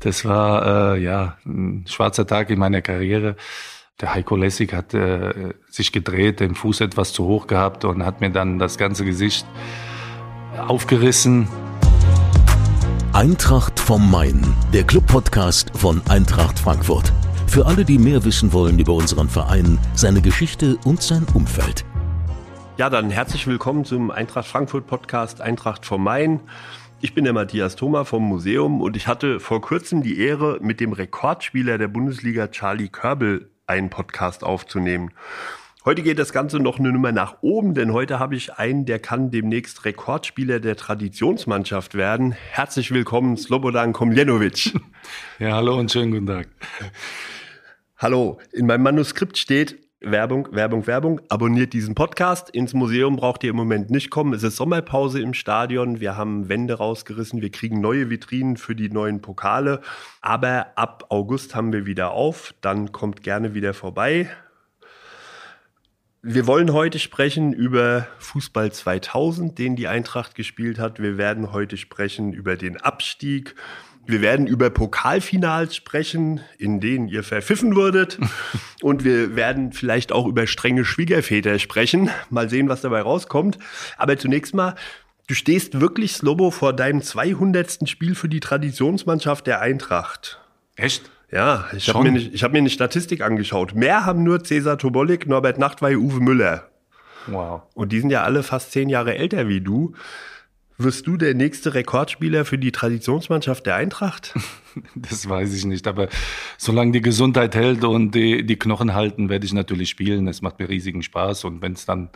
Das war äh, ja ein schwarzer Tag in meiner Karriere. Der Heiko Lessig hat äh, sich gedreht, den Fuß etwas zu hoch gehabt und hat mir dann das ganze Gesicht aufgerissen. Eintracht vom Main, der Club-Podcast von Eintracht Frankfurt. Für alle, die mehr wissen wollen über unseren Verein, seine Geschichte und sein Umfeld. Ja, dann herzlich willkommen zum Eintracht Frankfurt Podcast Eintracht vom Main. Ich bin der Matthias Thoma vom Museum und ich hatte vor kurzem die Ehre, mit dem Rekordspieler der Bundesliga Charlie Körbel einen Podcast aufzunehmen. Heute geht das Ganze noch eine Nummer nach oben, denn heute habe ich einen, der kann demnächst Rekordspieler der Traditionsmannschaft werden. Herzlich willkommen, Slobodan Komljenovic. Ja, hallo und schönen guten Tag. Hallo, in meinem Manuskript steht, Werbung, Werbung, Werbung. Abonniert diesen Podcast. Ins Museum braucht ihr im Moment nicht kommen. Es ist Sommerpause im Stadion. Wir haben Wände rausgerissen. Wir kriegen neue Vitrinen für die neuen Pokale. Aber ab August haben wir wieder auf. Dann kommt gerne wieder vorbei. Wir wollen heute sprechen über Fußball 2000, den die Eintracht gespielt hat. Wir werden heute sprechen über den Abstieg. Wir werden über Pokalfinals sprechen, in denen ihr verpfiffen wurdet. Und wir werden vielleicht auch über strenge Schwiegerväter sprechen. Mal sehen, was dabei rauskommt. Aber zunächst mal, du stehst wirklich, Slobo, vor deinem 200. Spiel für die Traditionsmannschaft der Eintracht. Echt? Ja, ich habe mir, nicht, ich hab mir eine Statistik angeschaut. Mehr haben nur Cäsar Tobolik, Norbert Nachtwey, Uwe Müller. Wow. Und die sind ja alle fast zehn Jahre älter wie du. Wirst du der nächste Rekordspieler für die Traditionsmannschaft der Eintracht? Das weiß ich nicht, aber solange die Gesundheit hält und die, die Knochen halten, werde ich natürlich spielen. Es macht mir riesigen Spaß und wenn es dann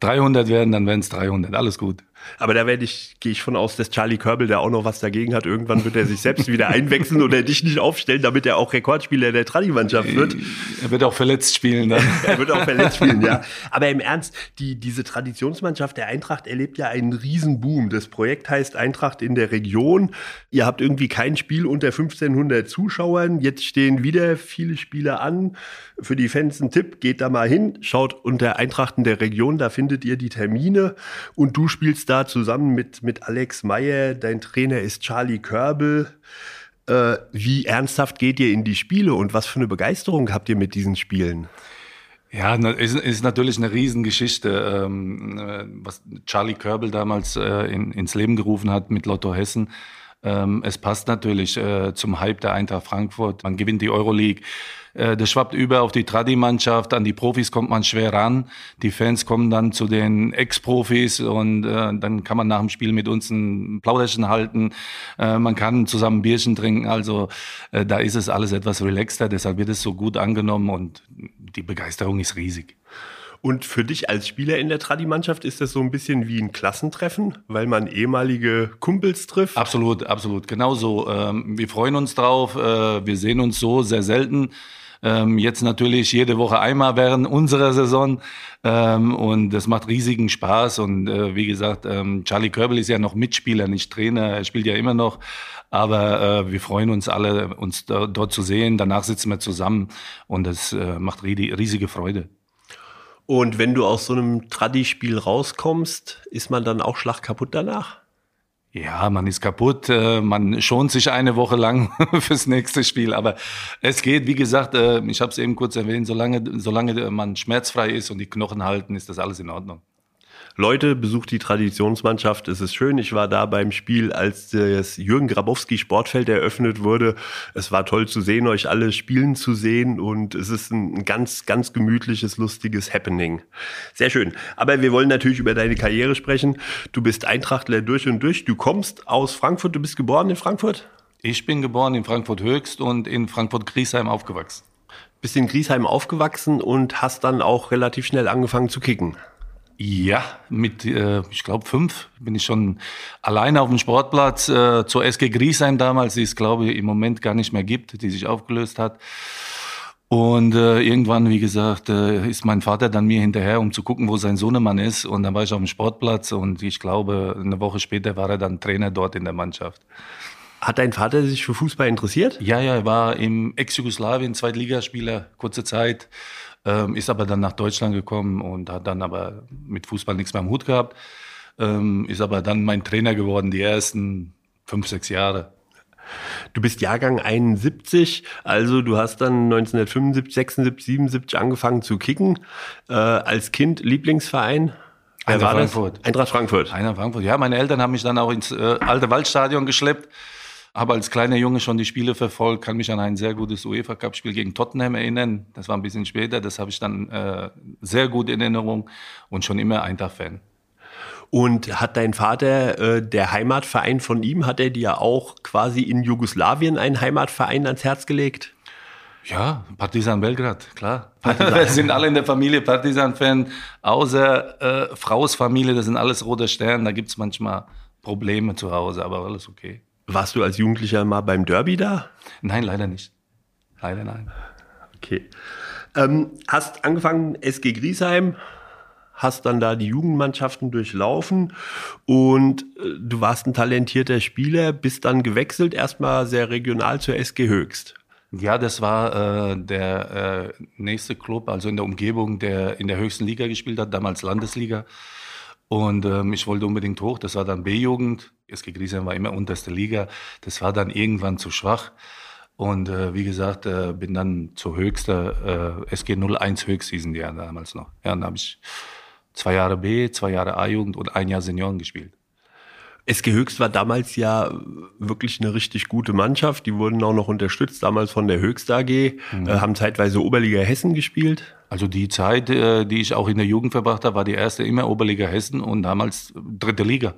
300 werden, dann werden es 300. Alles gut. Aber da werde ich, gehe ich von aus, dass Charlie Körbel, der auch noch was dagegen hat, irgendwann wird er sich selbst wieder einwechseln oder dich nicht aufstellen, damit er auch Rekordspieler der Tradi-Mannschaft wird. Er wird auch verletzt spielen dann. er wird auch verletzt spielen, ja. Aber im Ernst, die, diese Traditionsmannschaft der Eintracht erlebt ja einen Riesenboom. Das Projekt heißt Eintracht in der Region. Ihr habt irgendwie kein Spiel unter 1500 Zuschauern. Jetzt stehen wieder viele Spiele an. Für die Fans ein Tipp, geht da mal hin, schaut unter Eintracht in der Region, da findet ihr die Termine und du spielst da da zusammen mit, mit Alex Meyer. Dein Trainer ist Charlie Körbel. Äh, wie ernsthaft geht ihr in die Spiele und was für eine Begeisterung habt ihr mit diesen Spielen? Ja, ist, ist natürlich eine Riesengeschichte, ähm, äh, was Charlie Körbel damals äh, in, ins Leben gerufen hat mit Lotto Hessen. Ähm, es passt natürlich äh, zum Hype der Eintracht Frankfurt. Man gewinnt die Euroleague. Äh, das schwappt über auf die Tradi-Mannschaft. An die Profis kommt man schwer ran. Die Fans kommen dann zu den Ex-Profis und äh, dann kann man nach dem Spiel mit uns ein Plauderchen halten. Äh, man kann zusammen Bierchen trinken. Also äh, da ist es alles etwas relaxter. Deshalb wird es so gut angenommen und die Begeisterung ist riesig. Und für dich als Spieler in der Tradi-Mannschaft ist das so ein bisschen wie ein Klassentreffen, weil man ehemalige Kumpels trifft? Absolut, absolut. Genauso. Ähm, wir freuen uns drauf. Äh, wir sehen uns so sehr selten. Ähm, jetzt natürlich jede Woche einmal während unserer Saison. Ähm, und das macht riesigen Spaß. Und äh, wie gesagt, Charlie Körbel ist ja noch Mitspieler, nicht Trainer. Er spielt ja immer noch. Aber äh, wir freuen uns alle, uns dort zu sehen. Danach sitzen wir zusammen und das macht riesige Freude. Und wenn du aus so einem Tradi-Spiel rauskommst, ist man dann auch schlagkaputt danach? Ja, man ist kaputt, äh, man schont sich eine Woche lang fürs nächste Spiel, aber es geht, wie gesagt, äh, ich habe es eben kurz erwähnt, solange, solange man schmerzfrei ist und die Knochen halten, ist das alles in Ordnung. Leute, besucht die Traditionsmannschaft. Es ist schön. Ich war da beim Spiel, als das Jürgen Grabowski Sportfeld eröffnet wurde. Es war toll zu sehen, euch alle spielen zu sehen und es ist ein ganz, ganz gemütliches, lustiges Happening. Sehr schön. Aber wir wollen natürlich über deine Karriere sprechen. Du bist Eintrachtler durch und durch. Du kommst aus Frankfurt. Du bist geboren in Frankfurt? Ich bin geboren in Frankfurt Höchst und in Frankfurt Griesheim aufgewachsen. Bist in Griesheim aufgewachsen und hast dann auch relativ schnell angefangen zu kicken. Ja, mit, äh, ich glaube, fünf bin ich schon alleine auf dem Sportplatz äh, zur SG Griesheim damals, die es, glaube ich, im Moment gar nicht mehr gibt, die sich aufgelöst hat. Und äh, irgendwann, wie gesagt, äh, ist mein Vater dann mir hinterher, um zu gucken, wo sein Sohnemann ist. Und dann war ich auf dem Sportplatz und ich glaube, eine Woche später war er dann Trainer dort in der Mannschaft. Hat dein Vater sich für Fußball interessiert? Ja, ja, er war im Ex-Jugoslawien Zweitligaspieler, kurze Zeit ähm, ist aber dann nach Deutschland gekommen und hat dann aber mit Fußball nichts mehr am Hut gehabt. Ähm, ist aber dann mein Trainer geworden, die ersten fünf, sechs Jahre. Du bist Jahrgang 71, also du hast dann 1975, 76, 77 angefangen zu kicken. Äh, als Kind Lieblingsverein? Wer Eintracht Frankfurt. Eintracht Frankfurt. Eintracht Frankfurt. Ja, meine Eltern haben mich dann auch ins äh, alte Waldstadion geschleppt. Habe als kleiner Junge schon die Spiele verfolgt, kann mich an ein sehr gutes UEFA Cup Spiel gegen Tottenham erinnern. Das war ein bisschen später, das habe ich dann äh, sehr gut in Erinnerung und schon immer Eintracht-Fan. Und hat dein Vater, äh, der Heimatverein von ihm, hat er dir auch quasi in Jugoslawien einen Heimatverein ans Herz gelegt? Ja, Partisan Belgrad, klar. Partisan. Wir sind alle in der Familie Partisan-Fan, außer äh, Fraus Familie, das sind alles rote Sterne, da gibt es manchmal Probleme zu Hause, aber alles okay. Warst du als Jugendlicher mal beim Derby da? Nein, leider nicht. Leider nein. Okay. Ähm, hast angefangen SG Griesheim, hast dann da die Jugendmannschaften durchlaufen und äh, du warst ein talentierter Spieler, bist dann gewechselt, erstmal sehr regional zur SG Höchst. Ja, das war äh, der äh, nächste Club, also in der Umgebung, der in der höchsten Liga gespielt hat, damals Landesliga. Und ähm, ich wollte unbedingt hoch. Das war dann B-Jugend. SG Griesheim war immer unterste Liga. Das war dann irgendwann zu schwach. Und äh, wie gesagt, äh, bin dann zur höchster äh, SG 01 Höchstseason ja damals noch. Ja, dann habe ich zwei Jahre B, zwei Jahre A-Jugend und ein Jahr Senioren gespielt. SG Höchst war damals ja wirklich eine richtig gute Mannschaft. Die wurden auch noch unterstützt, damals von der Höchst AG, mhm. äh, haben zeitweise Oberliga Hessen gespielt. Also die Zeit, äh, die ich auch in der Jugend verbracht habe, war die erste immer Oberliga Hessen und damals dritte Liga.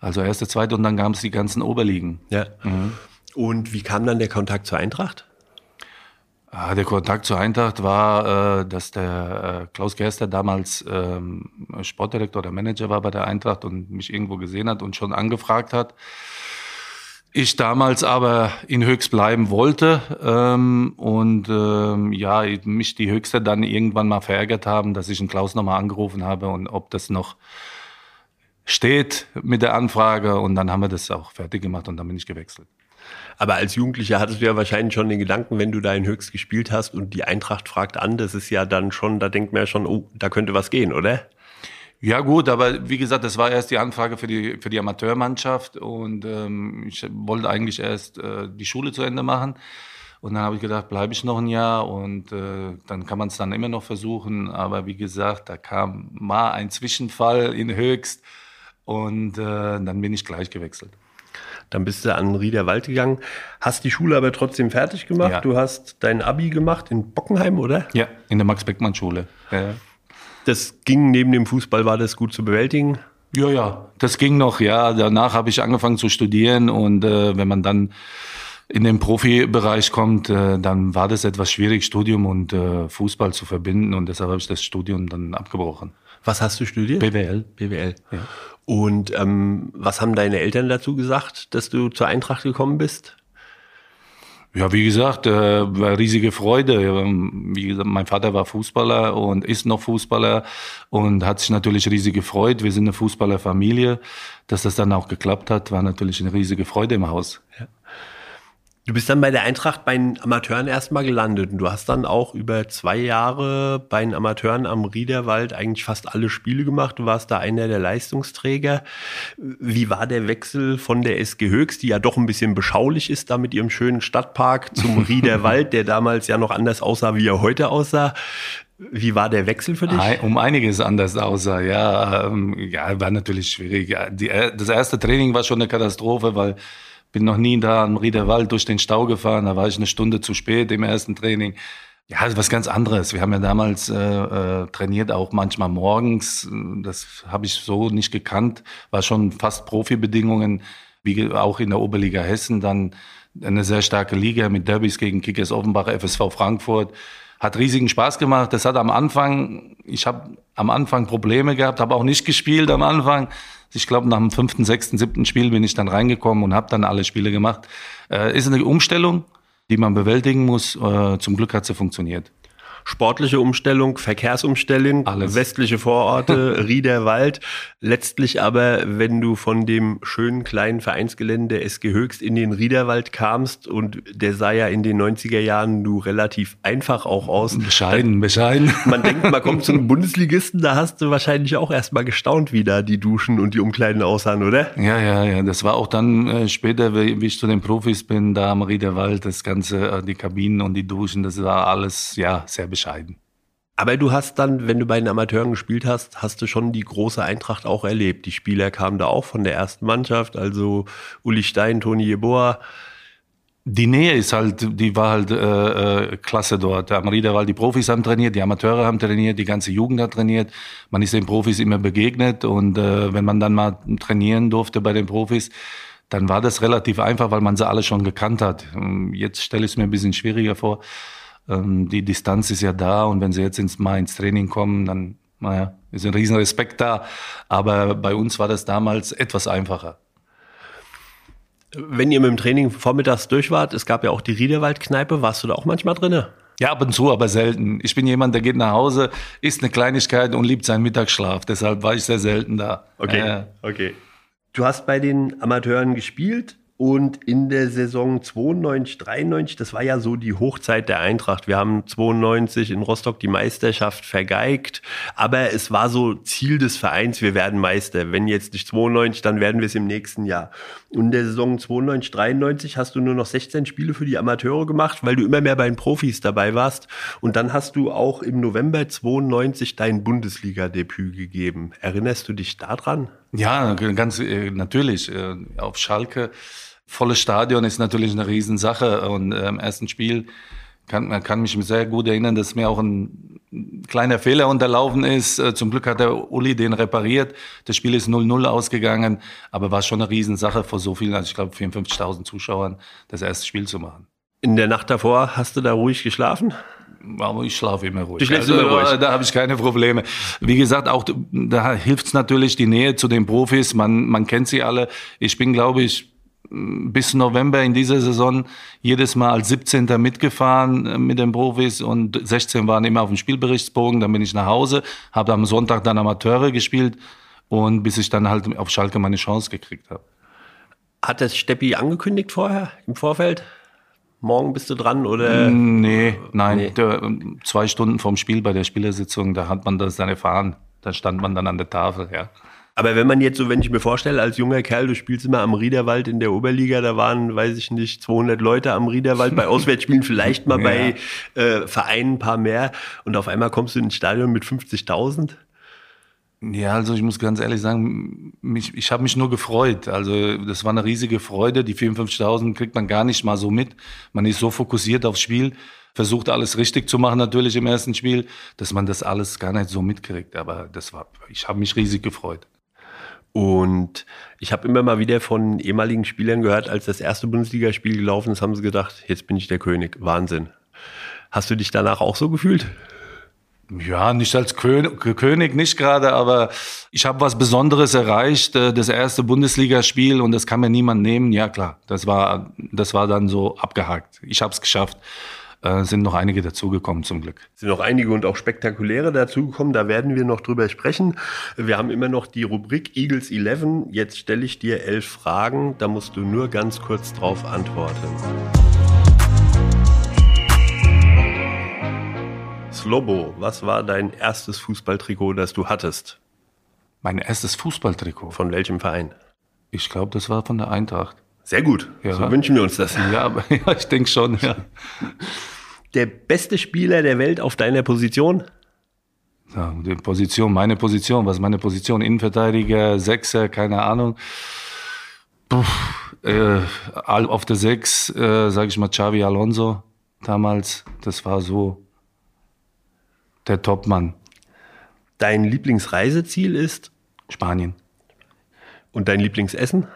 Also erste, zweite und dann gab es die ganzen Oberligen. Ja. Mhm. Und wie kam dann der Kontakt zur Eintracht? Ah, der Kontakt zur Eintracht war, äh, dass der äh, Klaus Gerster damals ähm, Sportdirektor oder Manager war bei der Eintracht und mich irgendwo gesehen hat und schon angefragt hat. Ich damals aber in Höchst bleiben wollte ähm, und ähm, ja, mich die Höchste dann irgendwann mal verärgert haben, dass ich den Klaus nochmal angerufen habe und ob das noch steht mit der Anfrage und dann haben wir das auch fertig gemacht und dann bin ich gewechselt. Aber als Jugendlicher hattest du ja wahrscheinlich schon den Gedanken, wenn du da in Höchst gespielt hast und die Eintracht fragt an, das ist ja dann schon, da denkt man ja schon, oh, da könnte was gehen, oder? Ja gut, aber wie gesagt, das war erst die Anfrage für die, für die Amateurmannschaft und ähm, ich wollte eigentlich erst äh, die Schule zu Ende machen. Und dann habe ich gedacht, bleibe ich noch ein Jahr und äh, dann kann man es dann immer noch versuchen. Aber wie gesagt, da kam mal ein Zwischenfall in Höchst und äh, dann bin ich gleich gewechselt. Dann bist du an Riederwald gegangen, hast die Schule aber trotzdem fertig gemacht. Ja. Du hast dein Abi gemacht in Bockenheim, oder? Ja, in der Max-Beckmann-Schule. Ja. Das ging neben dem Fußball, war das gut zu bewältigen? Ja, ja, das ging noch, ja. Danach habe ich angefangen zu studieren und äh, wenn man dann in den Profibereich kommt, äh, dann war das etwas schwierig, Studium und äh, Fußball zu verbinden und deshalb habe ich das Studium dann abgebrochen. Was hast du studiert? BWL. BWL. Ja. Und ähm, was haben deine Eltern dazu gesagt, dass du zur Eintracht gekommen bist? Ja, wie gesagt, äh, war riesige Freude. Wie gesagt, mein Vater war Fußballer und ist noch Fußballer und hat sich natürlich riesig gefreut. Wir sind eine Fußballerfamilie. Dass das dann auch geklappt hat, war natürlich eine riesige Freude im Haus. Ja. Du bist dann bei der Eintracht bei den Amateuren erstmal gelandet und du hast dann auch über zwei Jahre bei den Amateuren am Riederwald eigentlich fast alle Spiele gemacht. Du warst da einer der Leistungsträger. Wie war der Wechsel von der SG Höchst, die ja doch ein bisschen beschaulich ist, da mit ihrem schönen Stadtpark zum Riederwald, der damals ja noch anders aussah, wie er heute aussah? Wie war der Wechsel für dich? Um einiges anders aussah, ja. Ähm, ja, war natürlich schwierig. Die, das erste Training war schon eine Katastrophe, weil bin noch nie da am Riederwald durch den Stau gefahren. Da war ich eine Stunde zu spät im ersten Training. Ja, ist was ganz anderes. Wir haben ja damals äh, äh, trainiert, auch manchmal morgens. Das habe ich so nicht gekannt. War schon fast Profibedingungen, wie auch in der Oberliga Hessen. Dann eine sehr starke Liga mit Derbys gegen Kickers Offenbach, FSV Frankfurt. Hat riesigen Spaß gemacht. Das hat am Anfang, ich habe am Anfang Probleme gehabt, habe auch nicht gespielt am Anfang. Ich glaube, nach dem fünften, sechsten, siebten Spiel bin ich dann reingekommen und habe dann alle Spiele gemacht. Äh, ist eine Umstellung, die man bewältigen muss. Äh, zum Glück hat sie funktioniert. Sportliche Umstellung, Verkehrsumstellung, Alles. westliche Vororte, Riederwald. Letztlich aber, wenn du von dem schönen kleinen Vereinsgelände SG Höchst in den Riederwald kamst und der sah ja in den 90er Jahren du relativ einfach auch aus. Bescheiden, bescheiden. Man denkt, man kommt zu einem Bundesligisten, da hast du wahrscheinlich auch erstmal gestaunt, wie da die Duschen und die Umkleiden aussahen, oder? Ja, ja, ja. Das war auch dann äh, später, wie, wie ich zu den Profis bin, da am Riederwald, das Ganze, äh, die Kabinen und die Duschen, das war alles, ja, sehr bescheiden. Aber du hast dann, wenn du bei den Amateuren gespielt hast, hast du schon die große Eintracht auch erlebt. Die Spieler kamen da auch von der ersten Mannschaft, also Uli Stein, Toni Jeboa. Die Nähe ist halt, die war halt äh, äh, klasse dort. Am Riederwald, die Profis haben trainiert, die Amateure haben trainiert, die ganze Jugend hat trainiert. Man ist den Profis immer begegnet und äh, wenn man dann mal trainieren durfte bei den Profis, dann war das relativ einfach, weil man sie alle schon gekannt hat. Ähm, Jetzt stelle ich es mir ein bisschen schwieriger vor. Ähm, Die Distanz ist ja da und wenn sie jetzt ins, mal ins Training kommen, dann naja, ist ein riesen Respekt da. Aber bei uns war das damals etwas einfacher. Wenn ihr mit dem Training vormittags durch wart, es gab ja auch die Riederwaldkneipe, warst du da auch manchmal drinne? Ja, ab und zu, aber selten. Ich bin jemand, der geht nach Hause, isst eine Kleinigkeit und liebt seinen Mittagsschlaf. Deshalb war ich sehr selten da. Äh, okay. Du hast bei den Amateuren gespielt und in der Saison 92, 93, das war ja so die Hochzeit der Eintracht. Wir haben 92 in Rostock die Meisterschaft vergeigt, aber es war so Ziel des Vereins, wir werden Meister. Wenn jetzt nicht 92, dann werden wir es im nächsten Jahr. Und in der Saison 92, 93 hast du nur noch 16 Spiele für die Amateure gemacht, weil du immer mehr bei den Profis dabei warst. Und dann hast du auch im November 92 dein Bundesliga-Debüt gegeben. Erinnerst du dich daran? Ja, ganz äh, natürlich. Äh, auf Schalke, volles Stadion ist natürlich eine Riesensache. Und äh, im ersten Spiel kann man kann mich sehr gut erinnern, dass mir auch ein kleiner Fehler unterlaufen ist. Äh, Zum Glück hat der Uli den repariert. Das Spiel ist 0-0 ausgegangen, aber war schon eine Riesensache vor so vielen, also ich glaube 54.000 Zuschauern, das erste Spiel zu machen. In der Nacht davor hast du da ruhig geschlafen? Aber ich schlafe immer ruhig. Du schläfst also, immer ruhig. äh, Da habe ich keine Probleme. Wie gesagt, auch da hilft es natürlich die Nähe zu den Profis. Man, man kennt sie alle. Ich bin, glaube ich, bis November in dieser Saison jedes Mal als 17. mitgefahren äh, mit den Profis und 16 waren immer auf dem Spielberichtsbogen. Dann bin ich nach Hause, habe am Sonntag dann Amateure gespielt und bis ich dann halt auf Schalke meine Chance gekriegt habe. Hat das Steppi angekündigt vorher, im Vorfeld? Morgen bist du dran oder? Nee, nein, Nee. Der, ähm, zwei Stunden vorm Spiel bei der Spielersitzung, da hat man das dann erfahren. Da stand man dann an der Tafel, ja. Aber wenn man jetzt so, wenn ich mir vorstelle, als junger Kerl, du spielst immer am Riederwald in der Oberliga, da waren, weiß ich nicht, 200 Leute am Riederwald, bei Auswärtsspielen vielleicht mal bei äh, Vereinen ein paar mehr und auf einmal kommst du ins Stadion mit 50.000. Ja, also ich muss ganz ehrlich sagen, mich, ich habe mich nur gefreut. Also das war eine riesige Freude. Die 54.000 kriegt man gar nicht mal so mit. Man ist so fokussiert aufs Spiel, versucht alles richtig zu machen natürlich im ersten Spiel, dass man das alles gar nicht so mitkriegt. Aber das war, ich habe mich riesig gefreut. Und ich habe immer mal wieder von ehemaligen Spielern gehört, als das erste Bundesligaspiel gelaufen ist, haben sie gedacht, jetzt bin ich der König. Wahnsinn. Hast du dich danach auch so gefühlt? Ja, nicht als König, nicht gerade, aber ich habe was Besonderes erreicht. äh, Das erste Bundesligaspiel und das kann mir niemand nehmen. Ja klar, das war, das war dann so abgehakt. Ich habe es geschafft. Äh, sind noch einige dazugekommen zum Glück. Sind noch einige und auch spektakuläre dazugekommen. Da werden wir noch drüber sprechen. Wir haben immer noch die Rubrik Eagles 11. Jetzt stelle ich dir elf Fragen. Da musst du nur ganz kurz drauf antworten. Slobo, was war dein erstes Fußballtrikot, das du hattest? Mein erstes Fußballtrikot. Von welchem Verein? Ich glaube, das war von der Eintracht. Sehr gut. Ja. So wünschen wir uns das. Ja, aber ja, ich denke schon. Ja. Der beste Spieler der Welt auf deiner Position? Ja, die Position, meine Position, was ist meine Position? Innenverteidiger, Sechser, keine Ahnung. Puh, äh, auf der Sechs, äh, sage ich mal, Xavi Alonso damals. Das war so der Topmann. Dein Lieblingsreiseziel ist? Spanien. Und dein Lieblingsessen?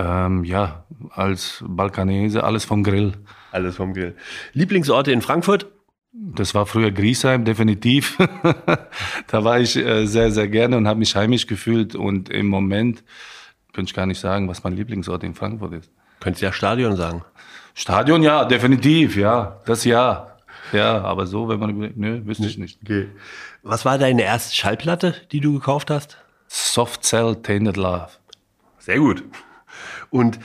Ähm, ja, als Balkanese, alles vom Grill. Alles vom Grill. Lieblingsorte in Frankfurt? Das war früher Griesheim, definitiv. da war ich äh, sehr, sehr gerne und habe mich heimisch gefühlt. Und im Moment könnte ich gar nicht sagen, was mein Lieblingsort in Frankfurt ist. Könntest ja Stadion sagen. Stadion, ja, definitiv, ja, das ja. Ja, aber so, wenn man überlegt, nö, wüsste ich nicht. Okay. Was war deine erste Schallplatte, die du gekauft hast? Soft Cell Tainted Love. Sehr gut. Und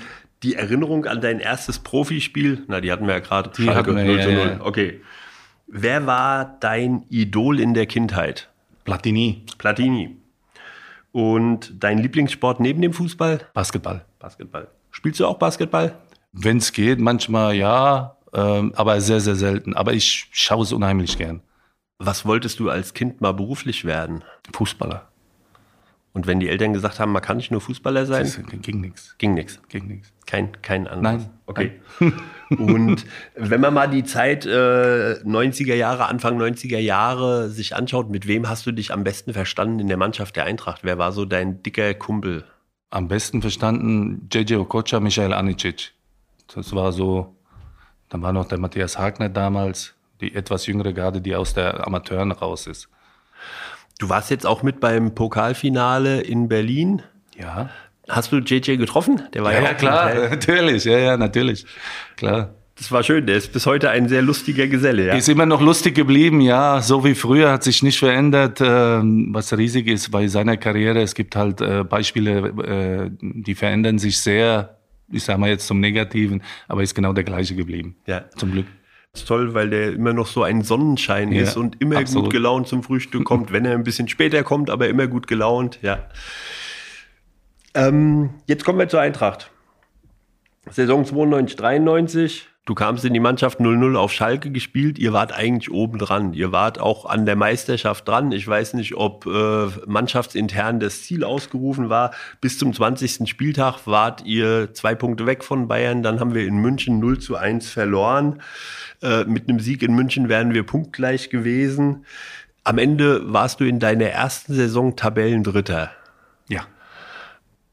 die Erinnerung an dein erstes Profispiel, na, die hatten wir ja gerade. Wir, 0 zu ja, 0. ja. Okay. Wer war dein Idol in der Kindheit? Platini. Platini. Und dein Lieblingssport neben dem Fußball? Basketball. Basketball. Spielst du auch Basketball? Wenn es geht, manchmal ja, ähm, aber sehr, sehr selten. Aber ich schaue es unheimlich gern. Was wolltest du als Kind mal beruflich werden? Fußballer. Und wenn die Eltern gesagt haben, man kann nicht nur Fußballer sein, Das ging nichts. ging nichts. Ging nichts. Kein, kein anderes. Nein. Okay. Und wenn man mal die Zeit äh, 90er Jahre, Anfang 90er Jahre sich anschaut, mit wem hast du dich am besten verstanden in der Mannschaft der Eintracht? Wer war so dein dicker Kumpel? Am besten verstanden JJ Okocha, Michael Anicic. Das war so, dann war noch der Matthias Hagner damals, die etwas jüngere Garde, die aus der Amateuren raus ist. Du warst jetzt auch mit beim Pokalfinale in Berlin. Ja. Hast du JJ getroffen? Der war Ja, ja, ja klar, Hotel. natürlich, ja, ja, natürlich. Klar. Das war schön. Der ist bis heute ein sehr lustiger Geselle. Ja? Ist immer noch lustig geblieben, ja, so wie früher, hat sich nicht verändert. Ähm, was riesig ist bei seiner Karriere, es gibt halt äh, Beispiele, äh, die verändern sich sehr, ich sag mal jetzt zum Negativen, aber ist genau der gleiche geblieben. Ja. Zum Glück. Toll, weil der immer noch so ein Sonnenschein Ja, ist und immer absolut. gut gelaunt zum Frühstück kommt, wenn er ein bisschen später kommt, aber immer gut gelaunt, ja. Ähm, jetzt kommen wir zur Eintracht. Saison 92, 93. Du kamst in die Mannschaft 0-0 auf Schalke gespielt. Ihr wart eigentlich oben dran. Ihr wart auch an der Meisterschaft dran. Ich weiß nicht, ob äh, mannschaftsintern das Ziel ausgerufen war. Bis zum 20. Spieltag wart ihr zwei Punkte weg von Bayern. Dann haben wir in München 0 zu 1 verloren. Äh, mit einem Sieg in München wären wir punktgleich gewesen. Am Ende warst du in deiner ersten Saison Tabellendritter.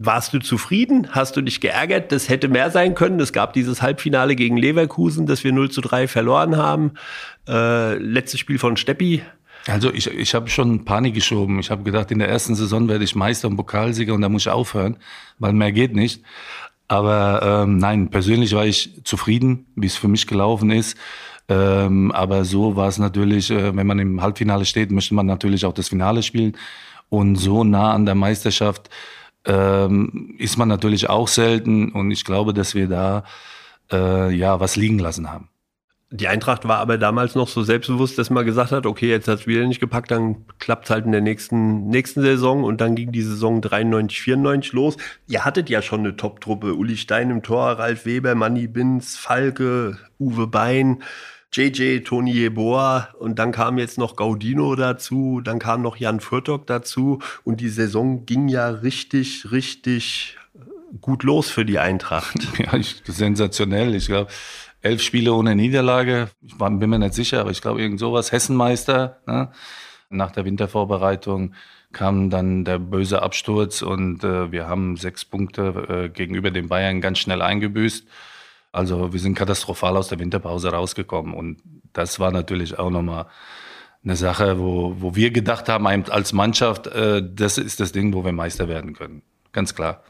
Warst du zufrieden? Hast du dich geärgert? Das hätte mehr sein können. Es gab dieses Halbfinale gegen Leverkusen, das wir 0 zu 3 verloren haben. Äh, letztes Spiel von Steppi. Also ich, ich habe schon Panik geschoben. Ich habe gedacht, in der ersten Saison werde ich Meister und Pokalsieger und da muss ich aufhören, weil mehr geht nicht. Aber ähm, nein, persönlich war ich zufrieden, wie es für mich gelaufen ist. Ähm, aber so war es natürlich, äh, wenn man im Halbfinale steht, möchte man natürlich auch das Finale spielen. Und so nah an der Meisterschaft ähm, ist man natürlich auch selten. Und ich glaube, dass wir da äh, ja was liegen lassen haben. Die Eintracht war aber damals noch so selbstbewusst, dass man gesagt hat, okay, jetzt hat es wieder nicht gepackt, dann klappt es halt in der nächsten, nächsten Saison und dann ging die Saison 93, 94 los. Ihr hattet ja schon eine Top-Truppe. Uli Stein im Tor, Ralf Weber, Manni Binz, Falke, Uwe Bein, JJ, Toni Jeboa und dann kam jetzt noch Gaudino dazu, dann kam noch Jan Furtok dazu und die Saison ging ja richtig, richtig gut los für die Eintracht. Ja, ich, sensationell. Ich glaube, elf Spiele ohne Niederlage. Ich war, bin mir nicht sicher, aber ich glaube, irgend sowas. Hessenmeister. Ne? Nach der Wintervorbereitung kam dann der böse Absturz und äh, wir haben sechs Punkte äh, gegenüber den Bayern ganz schnell eingebüßt. Also wir sind katastrophal aus der Winterpause rausgekommen und das war natürlich auch nochmal eine Sache, wo, wo wir gedacht haben als Mannschaft, äh, das ist das Ding, wo wir Meister werden können. Ganz klar.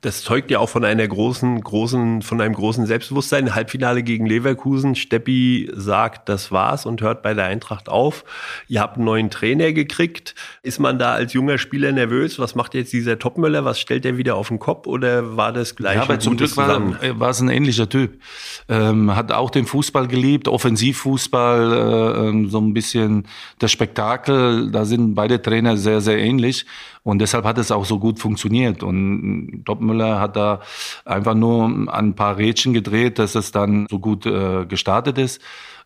Das zeugt ja auch von einer großen, großen, von einem großen Selbstbewusstsein. Halbfinale gegen Leverkusen. Steppi sagt, das war's und hört bei der Eintracht auf. Ihr habt einen neuen Trainer gekriegt. Ist man da als junger Spieler nervös? Was macht jetzt dieser Topmüller? Was stellt er wieder auf den Kopf? Oder war das gleich Ja, aber zum Glück war, war es ein ähnlicher Typ. Ähm, hat auch den Fußball geliebt, Offensivfußball, äh, ähm, so ein bisschen das Spektakel. Da sind beide Trainer sehr, sehr ähnlich. Und deshalb hat es auch so gut funktioniert. Und Doppmüller hat da einfach nur ein paar Rädchen gedreht, dass es dann so gut äh, gestartet ist.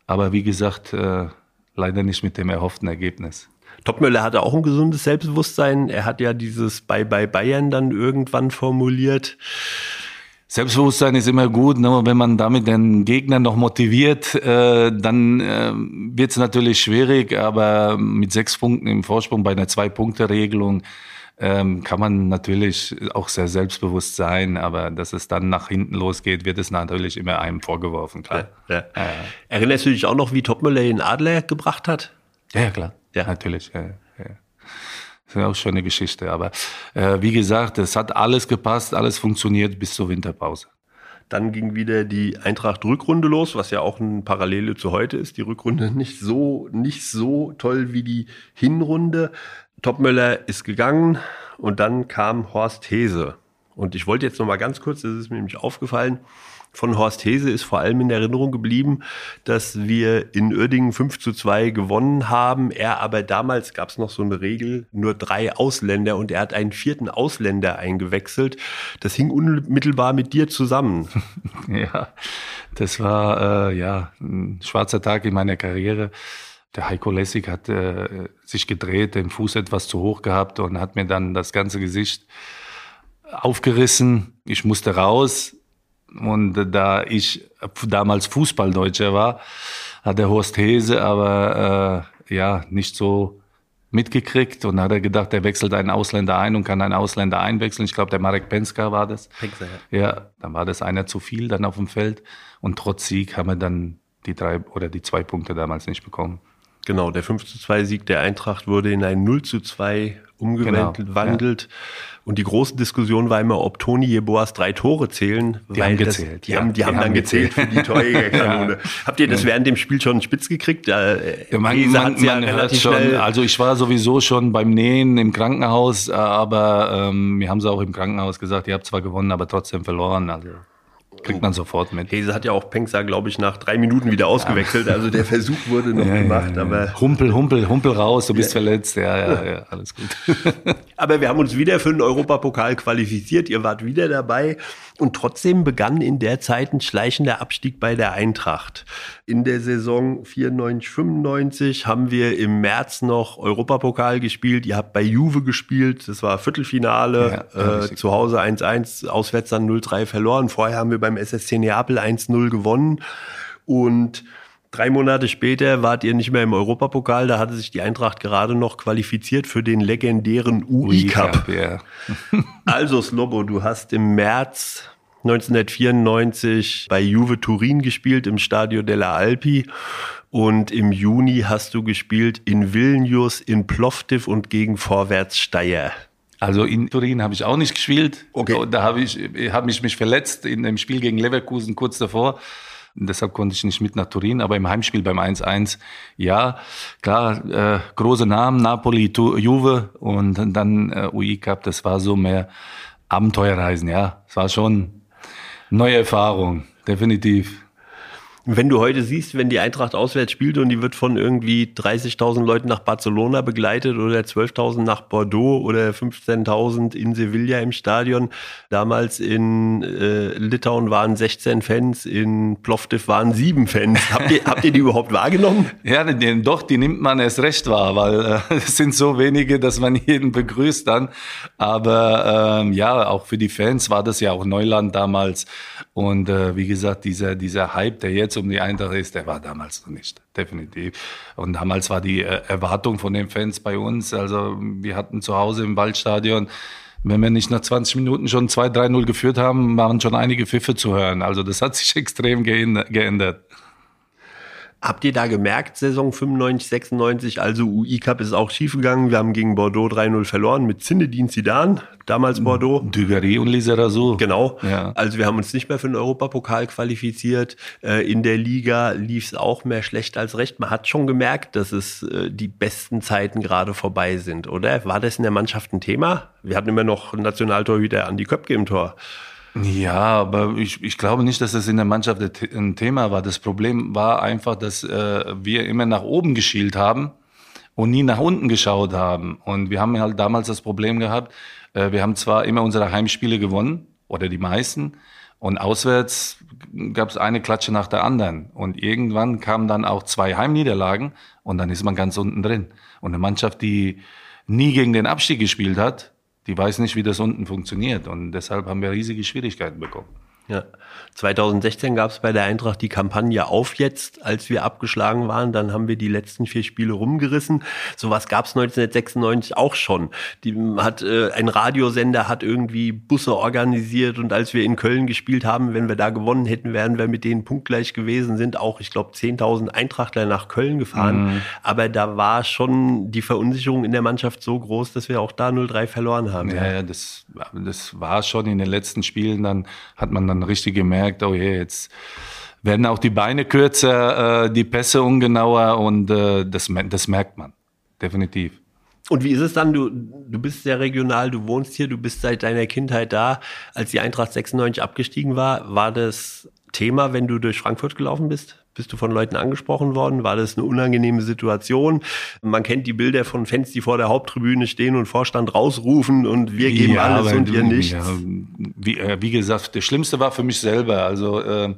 Aber wie gesagt, äh, leider nicht mit dem erhofften Ergebnis. Topmöller hatte auch ein gesundes Selbstbewusstsein. Er hat ja dieses Bye Bye Bayern dann irgendwann formuliert. Selbstbewusstsein ist immer gut, ne? wenn man damit den Gegner noch motiviert, äh, dann äh, wird es natürlich schwierig, aber mit sechs Punkten im Vorsprung bei einer Zwei-Punkte-Regelung ähm, kann man natürlich auch sehr selbstbewusst sein, aber dass es dann nach hinten losgeht, wird es natürlich immer einem vorgeworfen, klar. Ja. Erinnerst du dich auch noch, wie Topmöller den Adler gebracht hat? Ja, ja klar, Ja. natürlich. Ja, ja. Das ist ja auch schon eine Geschichte, aber äh, wie gesagt, es hat alles gepasst, alles funktioniert bis zur Winterpause. Dann ging wieder die Eintracht-Rückrunde los, was ja auch eine Parallele zu heute ist. Die Rückrunde nicht so, nicht so toll wie die Hinrunde. Topmöller ist gegangen und dann kam Horst Hese. Und ich wollte jetzt noch mal ganz kurz, das ist mir nämlich aufgefallen, von Horst Hese ist vor allem in Erinnerung geblieben, dass wir in Uerdingen 5 zu 2 gewonnen haben. Er aber damals gab es noch so eine Regel, nur drei Ausländer und er hat einen vierten Ausländer eingewechselt. Das hing unmittelbar mit dir zusammen. ja, das war äh, ja ein schwarzer Tag in meiner Karriere. Der Heiko Lessig hat äh, sich gedreht, den Fuß etwas zu hoch gehabt und hat mir dann das ganze Gesicht aufgerissen. Ich musste raus. Und da ich damals Fußballdeutscher war, hat der Horst Hese aber äh, ja nicht so mitgekriegt und hat er gedacht, er wechselt einen Ausländer ein und kann einen Ausländer einwechseln. Ich glaube, der Marek Penska war das. Penska, ja. ja, dann war das einer zu viel dann auf dem Feld und trotz Sieg haben wir dann die drei oder die zwei Punkte damals nicht bekommen. Genau, der 5 zu 2 Sieg der Eintracht wurde in ein 0 zu 2 umgewandelt. Genau, ja. Und die große Diskussion war immer, ob Toni Jeboas drei Tore zählen. Die haben gezählt. die, ja, haben, die, die haben, dann gezählt, gezählt für die Torjägerkanone. ja. Habt ihr das während dem Spiel schon spitz gekriegt? Äh, ja, man, man, man hört schon, also ich war sowieso schon beim Nähen im Krankenhaus, aber ähm, mir haben sie auch im Krankenhaus gesagt, ihr habt zwar gewonnen, aber trotzdem verloren. Also Kriegt man sofort mit. Hese hat ja auch Pengsa, glaube ich, nach drei Minuten wieder ausgewechselt. Ja. Also der Versuch wurde noch ja, gemacht. Ja, aber humpel, humpel, humpel raus, du bist verletzt. Ja, ja, ja, alles gut. aber wir haben uns wieder für den Europapokal qualifiziert. Ihr wart wieder dabei. Und trotzdem begann in der Zeit ein schleichender Abstieg bei der Eintracht. In der Saison 94, 95 haben wir im März noch Europapokal gespielt. Ihr habt bei Juve gespielt. Das war Viertelfinale. Äh, zu Hause 1-1, auswärts dann 0-3 verloren. Vorher haben wir beim SSC Neapel 1-0 gewonnen. Und Drei Monate später wart ihr nicht mehr im Europapokal, da hatte sich die Eintracht gerade noch qualifiziert für den legendären UI-Cup. Ja. also Slobo, du hast im März 1994 bei Juve Turin gespielt im Stadio della Alpi und im Juni hast du gespielt in Vilnius, in Plovdiv und gegen Vorwärts Steyr. Also in Turin habe ich auch nicht gespielt. Okay. Da habe ich, habe ich mich verletzt in dem Spiel gegen Leverkusen kurz davor. Deshalb konnte ich nicht mit nach Turin, aber im Heimspiel beim 1-1, ja, klar, äh, große Namen, Napoli, tu, Juve und dann äh, UI Cup, das war so mehr Abenteuerreisen, ja. Es war schon neue Erfahrung, definitiv. Wenn du heute siehst, wenn die Eintracht auswärts spielt und die wird von irgendwie 30.000 Leuten nach Barcelona begleitet oder 12.000 nach Bordeaux oder 15.000 in Sevilla im Stadion. Damals in äh, Litauen waren 16 Fans, in Plovdiv waren sieben Fans. Habt ihr, habt ihr die überhaupt wahrgenommen? Ja, die, doch, die nimmt man erst recht wahr, weil äh, es sind so wenige, dass man jeden begrüßt dann. Aber ähm, ja, auch für die Fans war das ja auch Neuland damals. Und äh, wie gesagt, dieser, dieser Hype, der jetzt um die Eintracht ist, der war damals noch nicht, definitiv. Und damals war die äh, Erwartung von den Fans bei uns, also wir hatten zu Hause im Waldstadion, wenn wir nicht nach 20 Minuten schon 2-3-0 geführt haben, waren schon einige Pfiffe zu hören. Also das hat sich extrem geändert. Habt ihr da gemerkt, Saison 95, 96, also UI Cup ist auch schiefgegangen. Wir haben gegen Bordeaux 3-0 verloren mit Zinedine Zidane, damals Bordeaux. Dugarry und Lizarazu. Genau. Ja. Also wir haben uns nicht mehr für den Europapokal qualifiziert. Äh, in der Liga lief es auch mehr schlecht als recht. Man hat schon gemerkt, dass es äh, die besten Zeiten gerade vorbei sind, oder? War das in der Mannschaft ein Thema? Wir hatten immer noch Nationaltorhüter Andi Köpke im Tor. Ja, aber ich, ich glaube nicht, dass das in der Mannschaft ein Thema war. Das Problem war einfach, dass äh, wir immer nach oben geschielt haben und nie nach unten geschaut haben. Und wir haben halt damals das Problem gehabt, äh, wir haben zwar immer unsere Heimspiele gewonnen, oder die meisten, und auswärts gab es eine Klatsche nach der anderen. Und irgendwann kamen dann auch zwei Heimniederlagen und dann ist man ganz unten drin. Und eine Mannschaft, die nie gegen den Abstieg gespielt hat, die weiß nicht, wie das unten funktioniert. Und deshalb haben wir riesige Schwierigkeiten bekommen. Ja. 2016 gab es bei der Eintracht die Kampagne Auf jetzt, als wir abgeschlagen waren. Dann haben wir die letzten vier Spiele rumgerissen. Sowas gab es 1996 auch schon. Die hat äh, ein Radiosender hat irgendwie Busse organisiert und als wir in Köln gespielt haben, wenn wir da gewonnen hätten, wären wir mit denen punktgleich gewesen. Sind auch, ich glaube, 10.000 Eintrachtler nach Köln gefahren. Mhm. Aber da war schon die Verunsicherung in der Mannschaft so groß, dass wir auch da 0-3 verloren haben. Ja, ja, das, das war schon in den letzten Spielen. Dann hat man dann man richtig gemerkt, oh je, jetzt werden auch die Beine kürzer, äh, die Pässe ungenauer und äh, das, das merkt man definitiv. Und wie ist es dann? Du, du bist sehr regional, du wohnst hier, du bist seit deiner Kindheit da. Als die Eintracht 96 abgestiegen war, war das Thema, wenn du durch Frankfurt gelaufen bist? Bist du von Leuten angesprochen worden? War das eine unangenehme Situation? Man kennt die Bilder von Fans, die vor der Haupttribüne stehen und Vorstand rausrufen und wir geben ja, alles und ihr nichts. Ja, wie, äh, wie, gesagt, das Schlimmste war für mich selber. Also äh,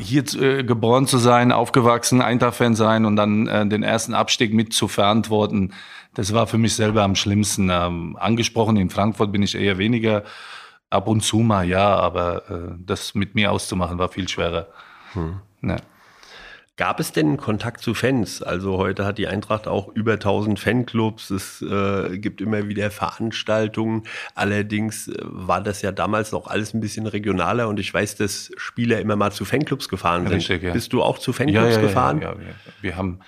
hier äh, geboren zu sein, aufgewachsen, Eintracht-Fan sein und dann äh, den ersten Abstieg mit zu verantworten, das war für mich selber am schlimmsten. Ähm, angesprochen in Frankfurt bin ich eher weniger. Ab und zu mal ja, aber äh, das mit mir auszumachen war viel schwerer. Hm. Ja. Gab es denn Kontakt zu Fans? Also heute hat die Eintracht auch über 1000 Fanclubs. Es äh, gibt immer wieder Veranstaltungen. Allerdings äh, war das ja damals noch alles ein bisschen regionaler und ich weiß, dass Spieler immer mal zu Fanclubs gefahren sind. Richtig, ja. Bist du auch zu Fanclubs ja, ja, gefahren? Ja, ja, ja. Wir haben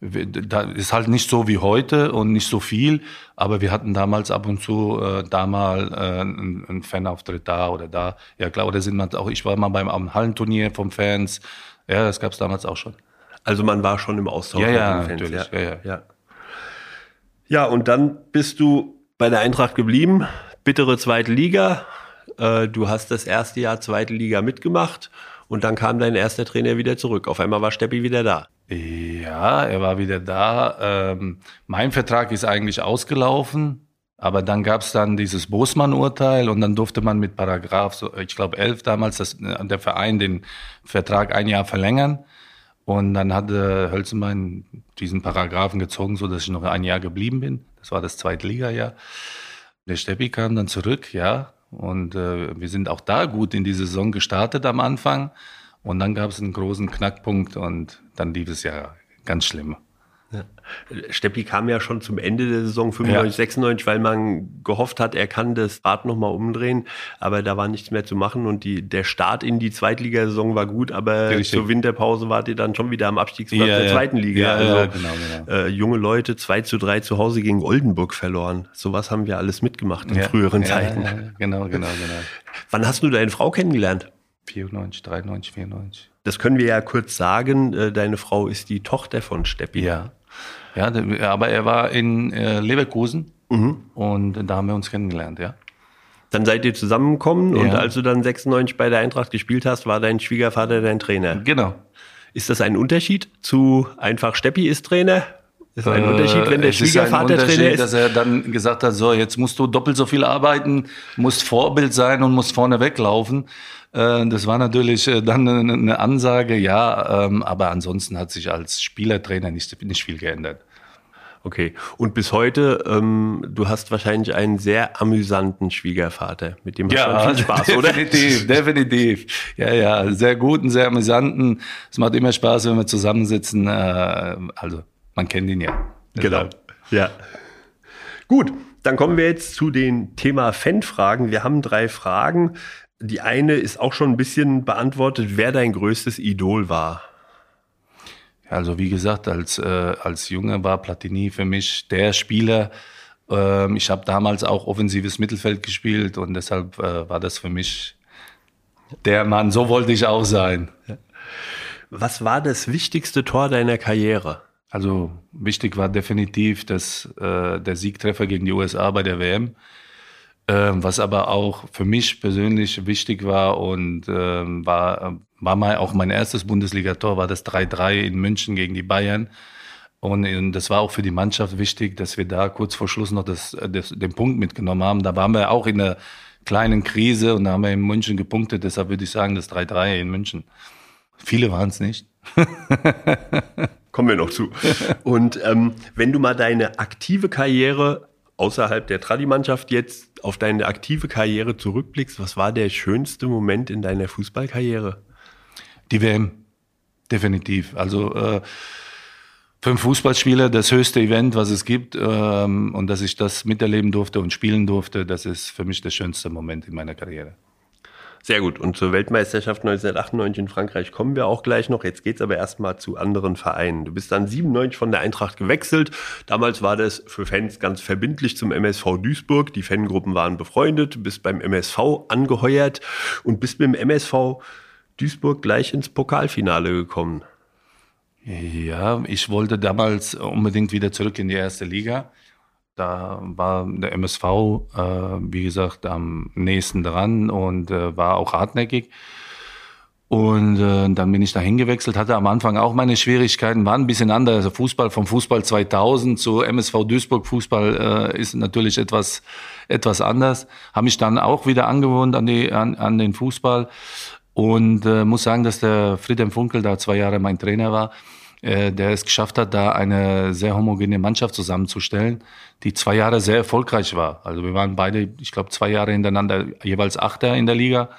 da ist halt nicht so wie heute und nicht so viel, aber wir hatten damals ab und zu äh, da mal äh, einen, einen Fanauftritt da oder da. Ja klar, oder sind wir auch, ich war mal beim Hallenturnier vom Fans. Ja, das gab es damals auch schon. Also man war schon im Austausch ja, ja, mit den Fans. Natürlich. Ja. Ja, ja. ja. ja, und dann bist du bei der Eintracht geblieben. Bittere zweite Liga. Äh, du hast das erste Jahr zweite Liga mitgemacht und dann kam dein erster Trainer wieder zurück. Auf einmal war Steppi wieder da. Ja, er war wieder da. Ähm, mein Vertrag ist eigentlich ausgelaufen, aber dann gab es dann dieses Bosmann-Urteil und dann durfte man mit Paragraph, ich glaube 11 damals, das, äh, der Verein den Vertrag ein Jahr verlängern. Und dann hatte Hölzenbein diesen Paragraphen gezogen, so dass ich noch ein Jahr geblieben bin. Das war das zweite Liga-Jahr. Der Steppi kam dann zurück, ja. Und äh, wir sind auch da gut in die Saison gestartet am Anfang. Und dann gab es einen großen Knackpunkt und dann lief es ja ganz schlimm. Ja. Steppi kam ja schon zum Ende der Saison 95, ja. 96, weil man gehofft hat, er kann das Rad nochmal umdrehen, aber da war nichts mehr zu machen und die, der Start in die Zweitligasaison war gut, aber Richtig. zur Winterpause wart ihr dann schon wieder am Abstiegsplatz ja, der zweiten Liga. also genau, genau. Äh, junge Leute 2 zu 3 zu Hause gegen Oldenburg verloren. Sowas haben wir alles mitgemacht in früheren Zeiten. genau, genau, genau. Wann hast du deine Frau kennengelernt? 94, 93, 94. Das können wir ja kurz sagen. Äh, deine Frau ist die Tochter von Steppi. Ja. Ja, aber er war in äh, Leverkusen mhm. und da haben wir uns kennengelernt, ja. Dann seid ihr zusammengekommen ja. und als du dann 96 bei der Eintracht gespielt hast, war dein Schwiegervater dein Trainer. Genau. Ist das ein Unterschied zu einfach Steppi ist Trainer? Ist ein äh, Unterschied, wenn der Schwiegervater Trainer ist? dass er dann gesagt hat, so, jetzt musst du doppelt so viel arbeiten, musst Vorbild sein und musst vorne weglaufen. Äh, das war natürlich äh, dann eine Ansage, ja, ähm, aber ansonsten hat sich als Spielertrainer nicht, nicht viel geändert. Okay. Und bis heute, ähm, du hast wahrscheinlich einen sehr amüsanten Schwiegervater, mit dem hast ja, du viel Spaß, oder? Definitiv, definitiv. Ja, ja, sehr guten, sehr amüsanten. Es macht immer Spaß, wenn wir zusammensitzen. Äh, also, man kennt ihn ja. Genau. Ja. Gut, dann kommen wir jetzt zu den Thema Fanfragen. Wir haben drei Fragen. Die eine ist auch schon ein bisschen beantwortet, wer dein größtes Idol war. Also wie gesagt, als, äh, als Junge war Platini für mich der Spieler. Ähm, ich habe damals auch offensives Mittelfeld gespielt und deshalb äh, war das für mich der Mann. So wollte ich auch sein. Was war das wichtigste Tor deiner Karriere? Also wichtig war definitiv das, äh, der Siegtreffer gegen die USA bei der WM. Ähm, was aber auch für mich persönlich wichtig war und ähm, war, war mal auch mein erstes Bundesligator, war das 3-3 in München gegen die Bayern. Und, und das war auch für die Mannschaft wichtig, dass wir da kurz vor Schluss noch das, das, den Punkt mitgenommen haben. Da waren wir auch in einer kleinen Krise und da haben wir in München gepunktet. Deshalb würde ich sagen, das 3-3 in München. Viele waren es nicht. Kommen wir noch zu. Und ähm, wenn du mal deine aktive Karriere außerhalb der Tradi-Mannschaft jetzt auf deine aktive Karriere zurückblickst, was war der schönste Moment in deiner Fußballkarriere? Die WM, definitiv. Also äh, für Fußballspieler das höchste Event, was es gibt, ähm, und dass ich das miterleben durfte und spielen durfte, das ist für mich der schönste Moment in meiner Karriere. Sehr gut. Und zur Weltmeisterschaft 1998 in Frankreich kommen wir auch gleich noch. Jetzt geht's aber erstmal zu anderen Vereinen. Du bist dann 97 von der Eintracht gewechselt. Damals war das für Fans ganz verbindlich zum MSV Duisburg. Die Fangruppen waren befreundet. Bist beim MSV angeheuert und bist mit dem MSV Duisburg gleich ins Pokalfinale gekommen. Ja, ich wollte damals unbedingt wieder zurück in die erste Liga. Da war der MSV, äh, wie gesagt, am nächsten dran und äh, war auch hartnäckig. Und äh, dann bin ich da hingewechselt, hatte am Anfang auch meine Schwierigkeiten, war ein bisschen anders. Also Fußball vom Fußball 2000 zu MSV Duisburg Fußball äh, ist natürlich etwas, etwas anders. Habe mich dann auch wieder angewohnt an, die, an, an den Fußball und äh, muss sagen, dass der Friedhelm Funkel da zwei Jahre mein Trainer war äh, der es geschafft hat, da eine sehr homogene Mannschaft zusammenzustellen, die zwei Jahre sehr erfolgreich war. Also wir waren beide, ich glaube, zwei Jahre hintereinander jeweils Achter in der Liga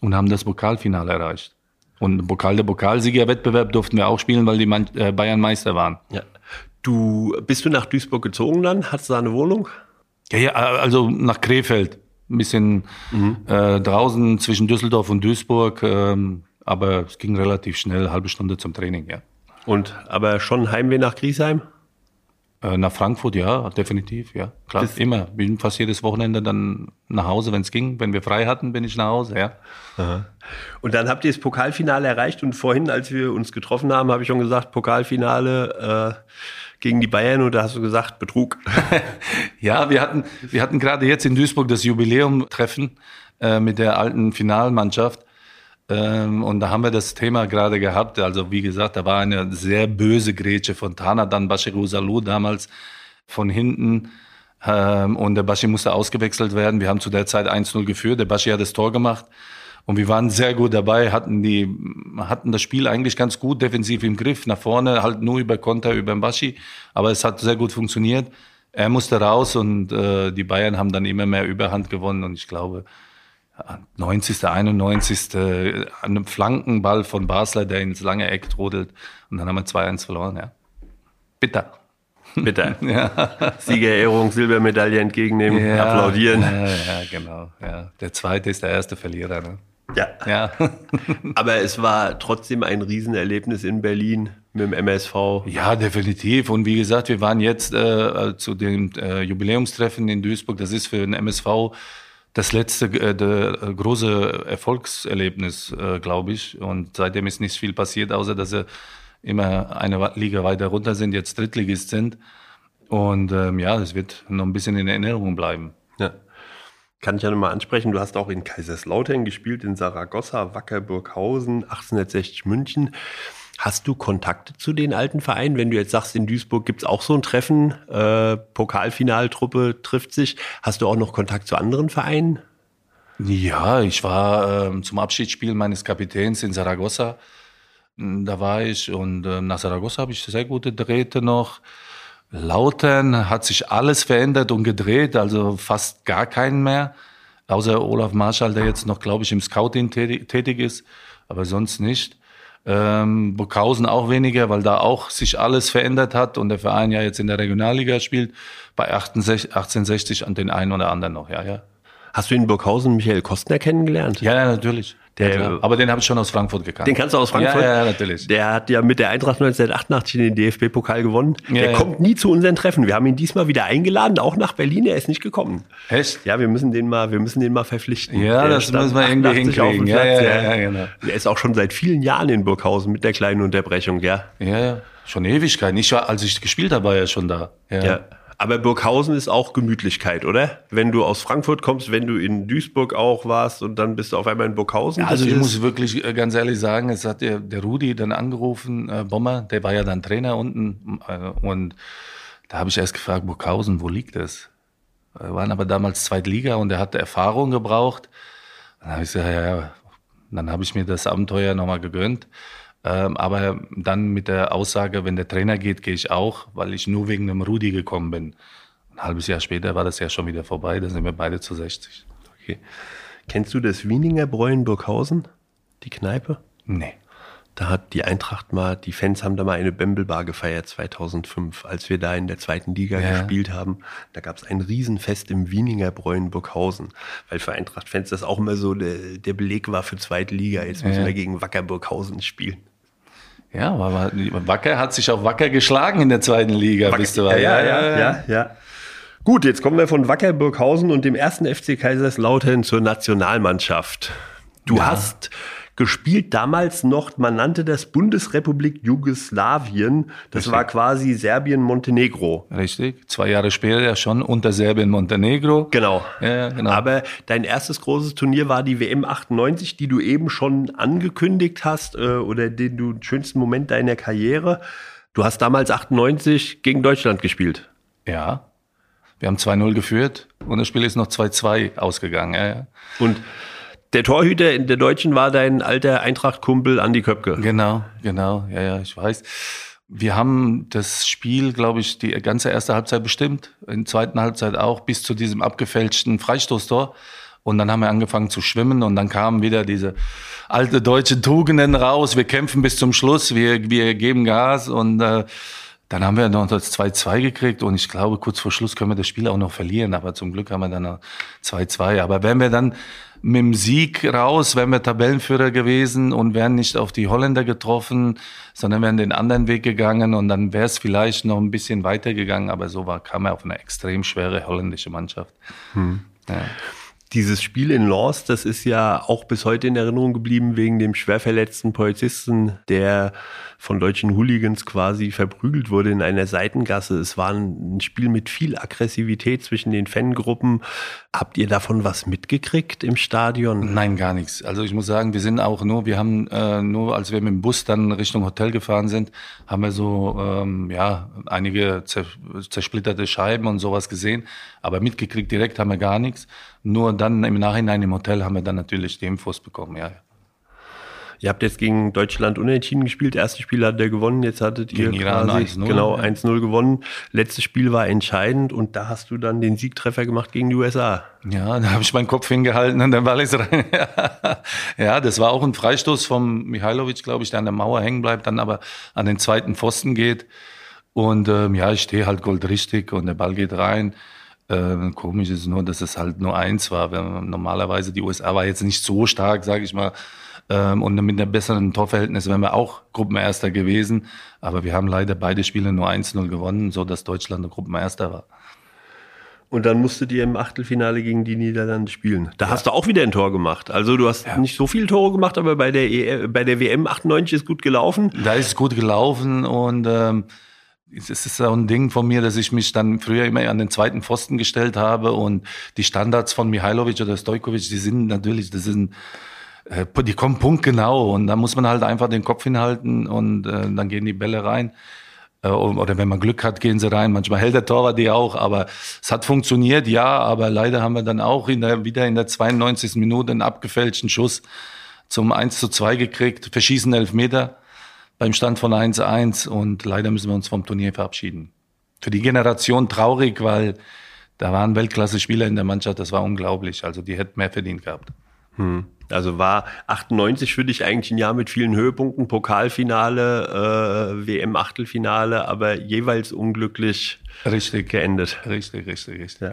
und haben das Pokalfinale erreicht. Und Pokal der Pokalsiegerwettbewerb durften wir auch spielen, weil die Man äh, Bayern Meister waren. Ja. Du bist du nach Duisburg gezogen dann? Hattest du da eine Wohnung? Ja, ja, also nach Krefeld. Ein bisschen mhm. äh, draußen zwischen Düsseldorf und Duisburg. Ähm, aber es ging relativ schnell, halbe Stunde zum Training, ja. Und aber schon Heimweh nach Griesheim? Äh, nach Frankfurt, ja, definitiv, ja. Klar, das immer. Bin fast jedes Wochenende dann nach Hause, wenn es ging. Wenn wir frei hatten, bin ich nach Hause, ja. Aha. Und dann habt ihr das Pokalfinale erreicht und vorhin, als wir uns getroffen haben, habe ich schon gesagt, Pokalfinale äh, gegen die Bayern da hast du gesagt, Betrug. ja, wir hatten, wir hatten gerade jetzt in Duisburg das Jubiläum-Treffen äh, mit der alten Finalmannschaft. Ähm, und da haben wir das Thema gerade gehabt. Also wie gesagt, da war eine sehr böse Grätsche von Tana, dann Bashiru Salou damals von hinten. Ähm, und der Bashi musste ausgewechselt werden. Wir haben zu der Zeit 1-0 geführt. Der Bashi hat das Tor gemacht. Und wir waren sehr gut dabei, hatten, die, hatten das Spiel eigentlich ganz gut defensiv im Griff. Nach vorne halt nur über Konter, über den Baschi. Aber es hat sehr gut funktioniert. Er musste raus und äh, die Bayern haben dann immer mehr Überhand gewonnen. Und ich glaube, 90., 91. an einem Flankenball von Basler, der ins lange Eck trudelt. Und dann haben wir 2-1 verloren, ja. Bitter. Bitter. ja. Siegerehrung, Silbermedaille entgegennehmen, ja, applaudieren. Ja, ja, genau. Ja. Der zweite ist der erste Verlierer. Ne? Ja. ja. Aber es war trotzdem ein Riesenerlebnis in Berlin mit dem MSV. Ja, definitiv. Und wie gesagt, wir waren jetzt äh, zu dem äh, Jubiläumstreffen in Duisburg. Das ist für den MSV das letzte äh, äh, große Erfolgserlebnis, äh, glaube ich. Und seitdem ist nicht viel passiert, außer dass sie immer eine Liga weiter runter sind, jetzt Drittligist sind. Und ähm, ja, das wird noch ein bisschen in Erinnerung bleiben. Ja. Kann ich ja nochmal ansprechen, du hast auch in Kaiserslautern gespielt, in Saragossa, Wackerburghausen, 1860 München. Hast du Kontakte zu den alten Vereinen? Wenn du jetzt sagst, in Duisburg gibt es auch so ein Treffen, äh, Pokalfinaltruppe trifft sich. Hast du auch noch Kontakt zu anderen Vereinen? Ja, ich war äh, zum Abschiedsspiel meines Kapitäns in Saragossa. Hm, da war ich und äh, nach Saragossa habe ich sehr gute Drähte noch. Lautern hat sich alles verändert und gedreht, also fast gar keinen mehr. Außer Olaf Marschall, der jetzt noch, glaube ich, im Scouting tätig ist, aber sonst nicht. Ähm, Burghausen auch weniger, weil da auch sich alles verändert hat und der Verein ja jetzt in der Regionalliga spielt. Bei 1860, 1860 an den einen oder anderen noch, ja, ja. Hast du in Burghausen Michael Kostner kennengelernt? Ja, ja natürlich. Der, ja, aber den habe ich schon aus Frankfurt gekannt. Den kannst du aus Frankfurt? Ja, ja, natürlich. Der hat ja mit der Eintracht 1988 den DFB-Pokal gewonnen. Ja, der kommt nie zu unseren Treffen. Wir haben ihn diesmal wieder eingeladen, auch nach Berlin. Er ist nicht gekommen. Echt? Ja, wir müssen den mal, wir müssen den mal verpflichten. Ja, der das müssen wir irgendwie hinkriegen. Ja, ja, ja, ja, genau. Der ist auch schon seit vielen Jahren in Burghausen mit der kleinen Unterbrechung, ja. Ja, ja. Schon Ewigkeit. Ich war, als ich gespielt habe, war er schon da. ja. Aber Burghausen ist auch Gemütlichkeit, oder? Wenn du aus Frankfurt kommst, wenn du in Duisburg auch warst und dann bist du auf einmal in Burghausen. Ja, also ich muss wirklich äh, ganz ehrlich sagen, es hat der, der Rudi dann angerufen, äh, Bommer, der war ja dann Trainer unten äh, und da habe ich erst gefragt, Burghausen, wo liegt das? Wir waren aber damals Zweitliga und er hatte Erfahrung gebraucht. Dann habe ich gesagt, ja, ja. Dann habe ich mir das Abenteuer nochmal gegönnt. Ähm, aber dann mit der Aussage, wenn der Trainer geht, gehe ich auch, weil ich nur wegen dem Rudi gekommen bin. Ein halbes Jahr später war das ja schon wieder vorbei, da sind wir beide zu 60. Okay. Kennst du das Wieninger Bräu in Burghausen? Die Kneipe? Nee. Da hat die Eintracht mal, die Fans haben da mal eine Bembelbar gefeiert 2005, als wir da in der zweiten Liga ja. gespielt haben. Da gab es ein Riesenfest im Wieninger Bräuen Burghausen, weil für Eintracht-Fans das auch immer so der, der, Beleg war für zweite Liga. Jetzt müssen ja. wir gegen Wacker Burghausen spielen. Ja, aber Wacker hat sich auch Wacker geschlagen in der zweiten Liga, Wacker, bist du ja, ja, ja, ja, ja. Gut, jetzt kommen wir von Wacker Burghausen und dem ersten FC Kaiserslautern zur Nationalmannschaft. Du hast gespielt damals noch, man nannte das Bundesrepublik Jugoslawien. Das Richtig. war quasi Serbien-Montenegro. Richtig, zwei Jahre später schon unter Serbien-Montenegro. Genau. Ja, genau. Aber dein erstes großes Turnier war die WM 98, die du eben schon angekündigt hast äh, oder den du schönsten Moment deiner Karriere. Du hast damals 98 gegen Deutschland gespielt. Ja. Wir haben 2-0 geführt und das Spiel ist noch 2-2 ausgegangen. Ja, ja. Und der Torhüter in der Deutschen war dein alter Eintracht-Kumpel Andi Köpke. Genau, genau, ja, ja, ich weiß. Wir haben das Spiel, glaube ich, die ganze erste Halbzeit bestimmt, in der zweiten Halbzeit auch, bis zu diesem abgefälschten Freistoßtor. Und dann haben wir angefangen zu schwimmen und dann kamen wieder diese alte deutsche Tugenden raus. Wir kämpfen bis zum Schluss, wir, wir geben Gas und äh, dann haben wir noch das 2-2 gekriegt und ich glaube, kurz vor Schluss können wir das Spiel auch noch verlieren, aber zum Glück haben wir dann 2-2. Aber wenn wir dann mit dem Sieg raus, wären wir Tabellenführer gewesen und wären nicht auf die Holländer getroffen, sondern wären den anderen Weg gegangen und dann wäre es vielleicht noch ein bisschen weitergegangen, aber so war, kam er auf eine extrem schwere holländische Mannschaft. Hm. Ja. Dieses Spiel in Lens, das ist ja auch bis heute in Erinnerung geblieben wegen dem schwer verletzten Polizisten, der von deutschen Hooligans quasi verprügelt wurde in einer Seitengasse. Es war ein Spiel mit viel Aggressivität zwischen den Fangruppen. Habt ihr davon was mitgekriegt im Stadion? Nein, gar nichts. Also ich muss sagen, wir sind auch nur, wir haben äh, nur, als wir mit dem Bus dann Richtung Hotel gefahren sind, haben wir so ähm, ja einige zersplitterte Scheiben und sowas gesehen, aber mitgekriegt direkt haben wir gar nichts. Nur dann im Nachhinein im Hotel haben wir dann natürlich die Infos bekommen, ja. Ihr habt jetzt gegen Deutschland unentschieden gespielt. Erstes Spiel hat er gewonnen, jetzt hattet ihr gegen quasi 1 genau 1-0 gewonnen. Letztes Spiel war entscheidend und da hast du dann den Siegtreffer gemacht gegen die USA. Ja, da habe ich meinen Kopf hingehalten und dann war ich rein. ja, das war auch ein Freistoß vom Mihailovic, glaube ich, der an der Mauer hängen bleibt, dann aber an den zweiten Pfosten geht. Und ähm, ja, ich stehe halt goldrichtig und der Ball geht rein. Äh, komisch ist nur, dass es halt nur eins war. Normalerweise die USA war jetzt nicht so stark, sage ich mal. Ähm, und mit einem besseren Torverhältnis wären wir auch Gruppenerster gewesen. Aber wir haben leider beide Spiele nur 1-0 gewonnen, so dass Deutschland Gruppenerster war. Und dann musstet ihr im Achtelfinale gegen die Niederlande spielen. Da ja. hast du auch wieder ein Tor gemacht. Also du hast ja. nicht so viele Tore gemacht, aber bei der, e bei der WM 98 ist gut gelaufen. Da ist es gut gelaufen und ähm, es ist so ein Ding von mir, dass ich mich dann früher immer an den zweiten Pfosten gestellt habe und die Standards von Mihailovic oder Stojkovic, die sind natürlich, das sind die kommen punktgenau und da muss man halt einfach den Kopf hinhalten und äh, dann gehen die Bälle rein. Äh, oder wenn man Glück hat, gehen sie rein. Manchmal hält der Torwart die auch, aber es hat funktioniert, ja, aber leider haben wir dann auch in der, wieder in der 92. Minute einen abgefälschten Schuss zum 1 zu 2 gekriegt, verschießen Elfmeter beim Stand von 1-1 und leider müssen wir uns vom Turnier verabschieden. Für die Generation traurig, weil da waren Weltklasse-Spieler in der Mannschaft, das war unglaublich. Also die hätten mehr verdient gehabt. Hm. Also war 98 für dich eigentlich ein Jahr mit vielen Höhepunkten, Pokalfinale, äh, WM-Achtelfinale, aber jeweils unglücklich richtig. geendet. Richtig, richtig, richtig. Ja.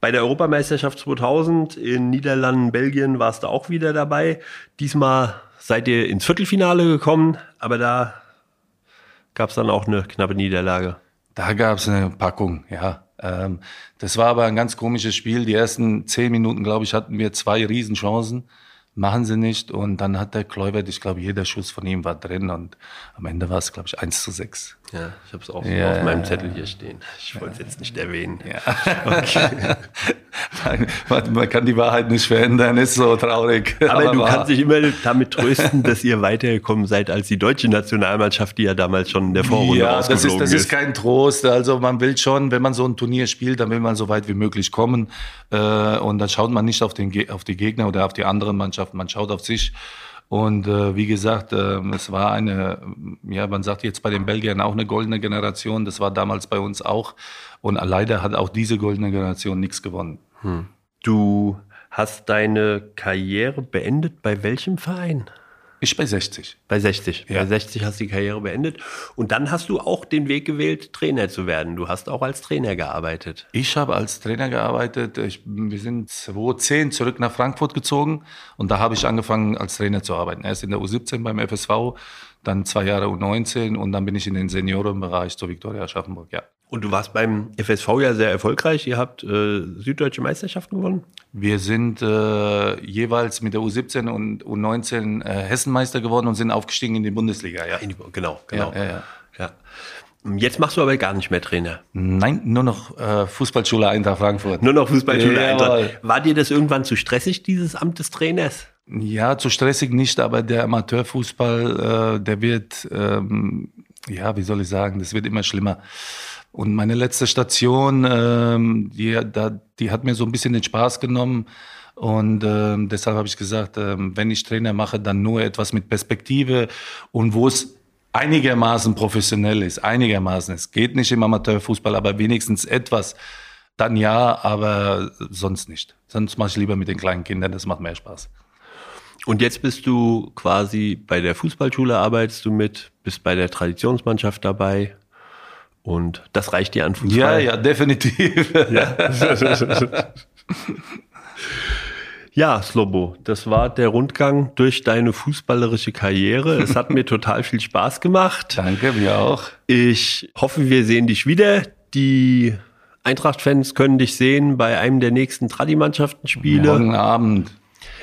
Bei der Europameisterschaft 2000 in Niederlanden, Belgien warst du auch wieder dabei. Diesmal seid ihr ins Viertelfinale gekommen, aber da gab es dann auch eine knappe Niederlage. Da gab es eine Packung, ja. Ähm, das war aber ein ganz komisches Spiel. Die ersten zehn Minuten, glaube ich, hatten wir zwei Riesenchancen machen sie nicht. Und dann hat der Kluivert, ich glaube, jeder Schuss von ihm war drin und am Ende war es, glaube ich, 1 zu 6. Ja, ich habe es auch ja, auf meinem Zettel hier stehen. Ich wollte es jetzt nicht erwähnen. Ja. Okay. man, man, kann die Wahrheit nicht verändern, ist so traurig. Aber, aber du wahr. kannst dich immer damit trösten, dass ihr weitergekommen seid als die deutsche Nationalmannschaft, die ja damals schon in der Vorrunde ja, das ist. Das ist kein Trost. Also man will schon, wenn man so ein Turnier spielt, dann will man so weit wie möglich kommen. Äh, und dann schaut man nicht auf, den, auf die Gegner oder auf die anderen Mannschaften Mannschaft, man schaut auf sich. Und äh, wie gesagt, äh, es war eine, ja, man sagt jetzt bei den Belgiern auch eine goldene Generation. Das war damals bei uns auch. Und leider hat auch diese goldene Generation nichts gewonnen. Hm. Du hast deine Karriere beendet bei welchem Verein? Ich bei 60. Bei 60. Ja. Bei 60 hast du die Karriere beendet. Und dann hast du auch den Weg gewählt, Trainer zu werden. Du hast auch als Trainer gearbeitet. Ich habe als Trainer gearbeitet. Ich, wir sind 2010 zurück nach Frankfurt gezogen und da habe ich angefangen als Trainer zu arbeiten. Erst in der U17 beim FSV, dann zwei Jahre U19 und dann bin ich in den Seniorenbereich zur Viktoria Aschaffenburg, ja. Und du warst beim FSV ja sehr erfolgreich. Ihr habt äh, süddeutsche Meisterschaften gewonnen. Wir sind äh, jeweils mit der U17 und U19 äh, Hessenmeister geworden und sind aufgestiegen in die Bundesliga, ja. Genau, genau. Ja, ja, ja. Jetzt machst du aber gar nicht mehr Trainer. Nein, nur noch äh, Fußballschule Eintracht Frankfurt. Nur noch Fußballschule. Eintracht. War dir das irgendwann zu stressig, dieses Amt des Trainers? Ja, zu stressig nicht, aber der Amateurfußball, äh, der wird, ähm, ja, wie soll ich sagen, das wird immer schlimmer. Und meine letzte Station, ähm, die, da, die hat mir so ein bisschen den Spaß genommen. Und ähm, deshalb habe ich gesagt, ähm, wenn ich Trainer mache, dann nur etwas mit Perspektive und wo es einigermaßen professionell ist, einigermaßen. Es geht nicht im Amateurfußball, aber wenigstens etwas. Dann ja, aber sonst nicht. Sonst mache ich lieber mit den kleinen Kindern, das macht mehr Spaß. Und jetzt bist du quasi bei der Fußballschule, arbeitest du mit, bist bei der Traditionsmannschaft dabei. Und das reicht dir an Ja, Fußball? ja, definitiv. Ja, Slobo, das war der Rundgang durch deine fußballerische Karriere. Es hat mir total viel Spaß gemacht. Danke, mir auch. Ich hoffe, wir sehen dich wieder. Die Eintracht-Fans können dich sehen bei einem der nächsten Tradi-Mannschaften-Spiele. Morgen Abend.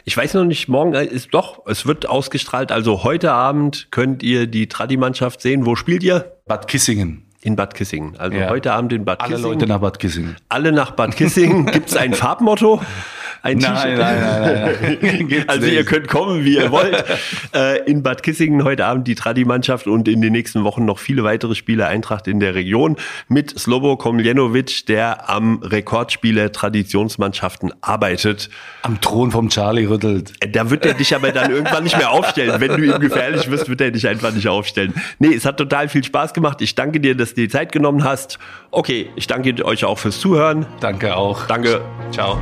Ich weiß noch nicht, morgen ist doch, es wird ausgestrahlt. Also heute Abend könnt ihr die Tradi-Mannschaft sehen. Wo spielt ihr? Bad Kissingen. In Bad Kissingen. Also Ja. heute Abend in Bad Alle Kissingen. Leute nach Bad Kissingen. Alle nach Bad Kissingen. Gibt es ein Farbmotto? Ein Nein, nein, nein, nein. Also ihr nicht. könnt kommen, wie ihr wollt. äh, in Bad Kissingen heute Abend die Tradi-Mannschaft und in den nächsten Wochen noch viele weitere Spiele Eintracht in der Region mit Slobo Komljenovic, der am Rekordspieler Traditionsmannschaften arbeitet. am Thron vom Charlie rüttelt. Äh, Da wird er dich aber dann irgendwann nicht mehr aufstellen. Wenn du ihm gefährlich wirst, wird er dich einfach nicht aufstellen. Nee, es hat total viel Spaß gemacht. Ich danke dir, dass du dir die Zeit genommen hast. Okay, ich danke euch auch fürs Zuhören. Danke auch. Danke. Ciao.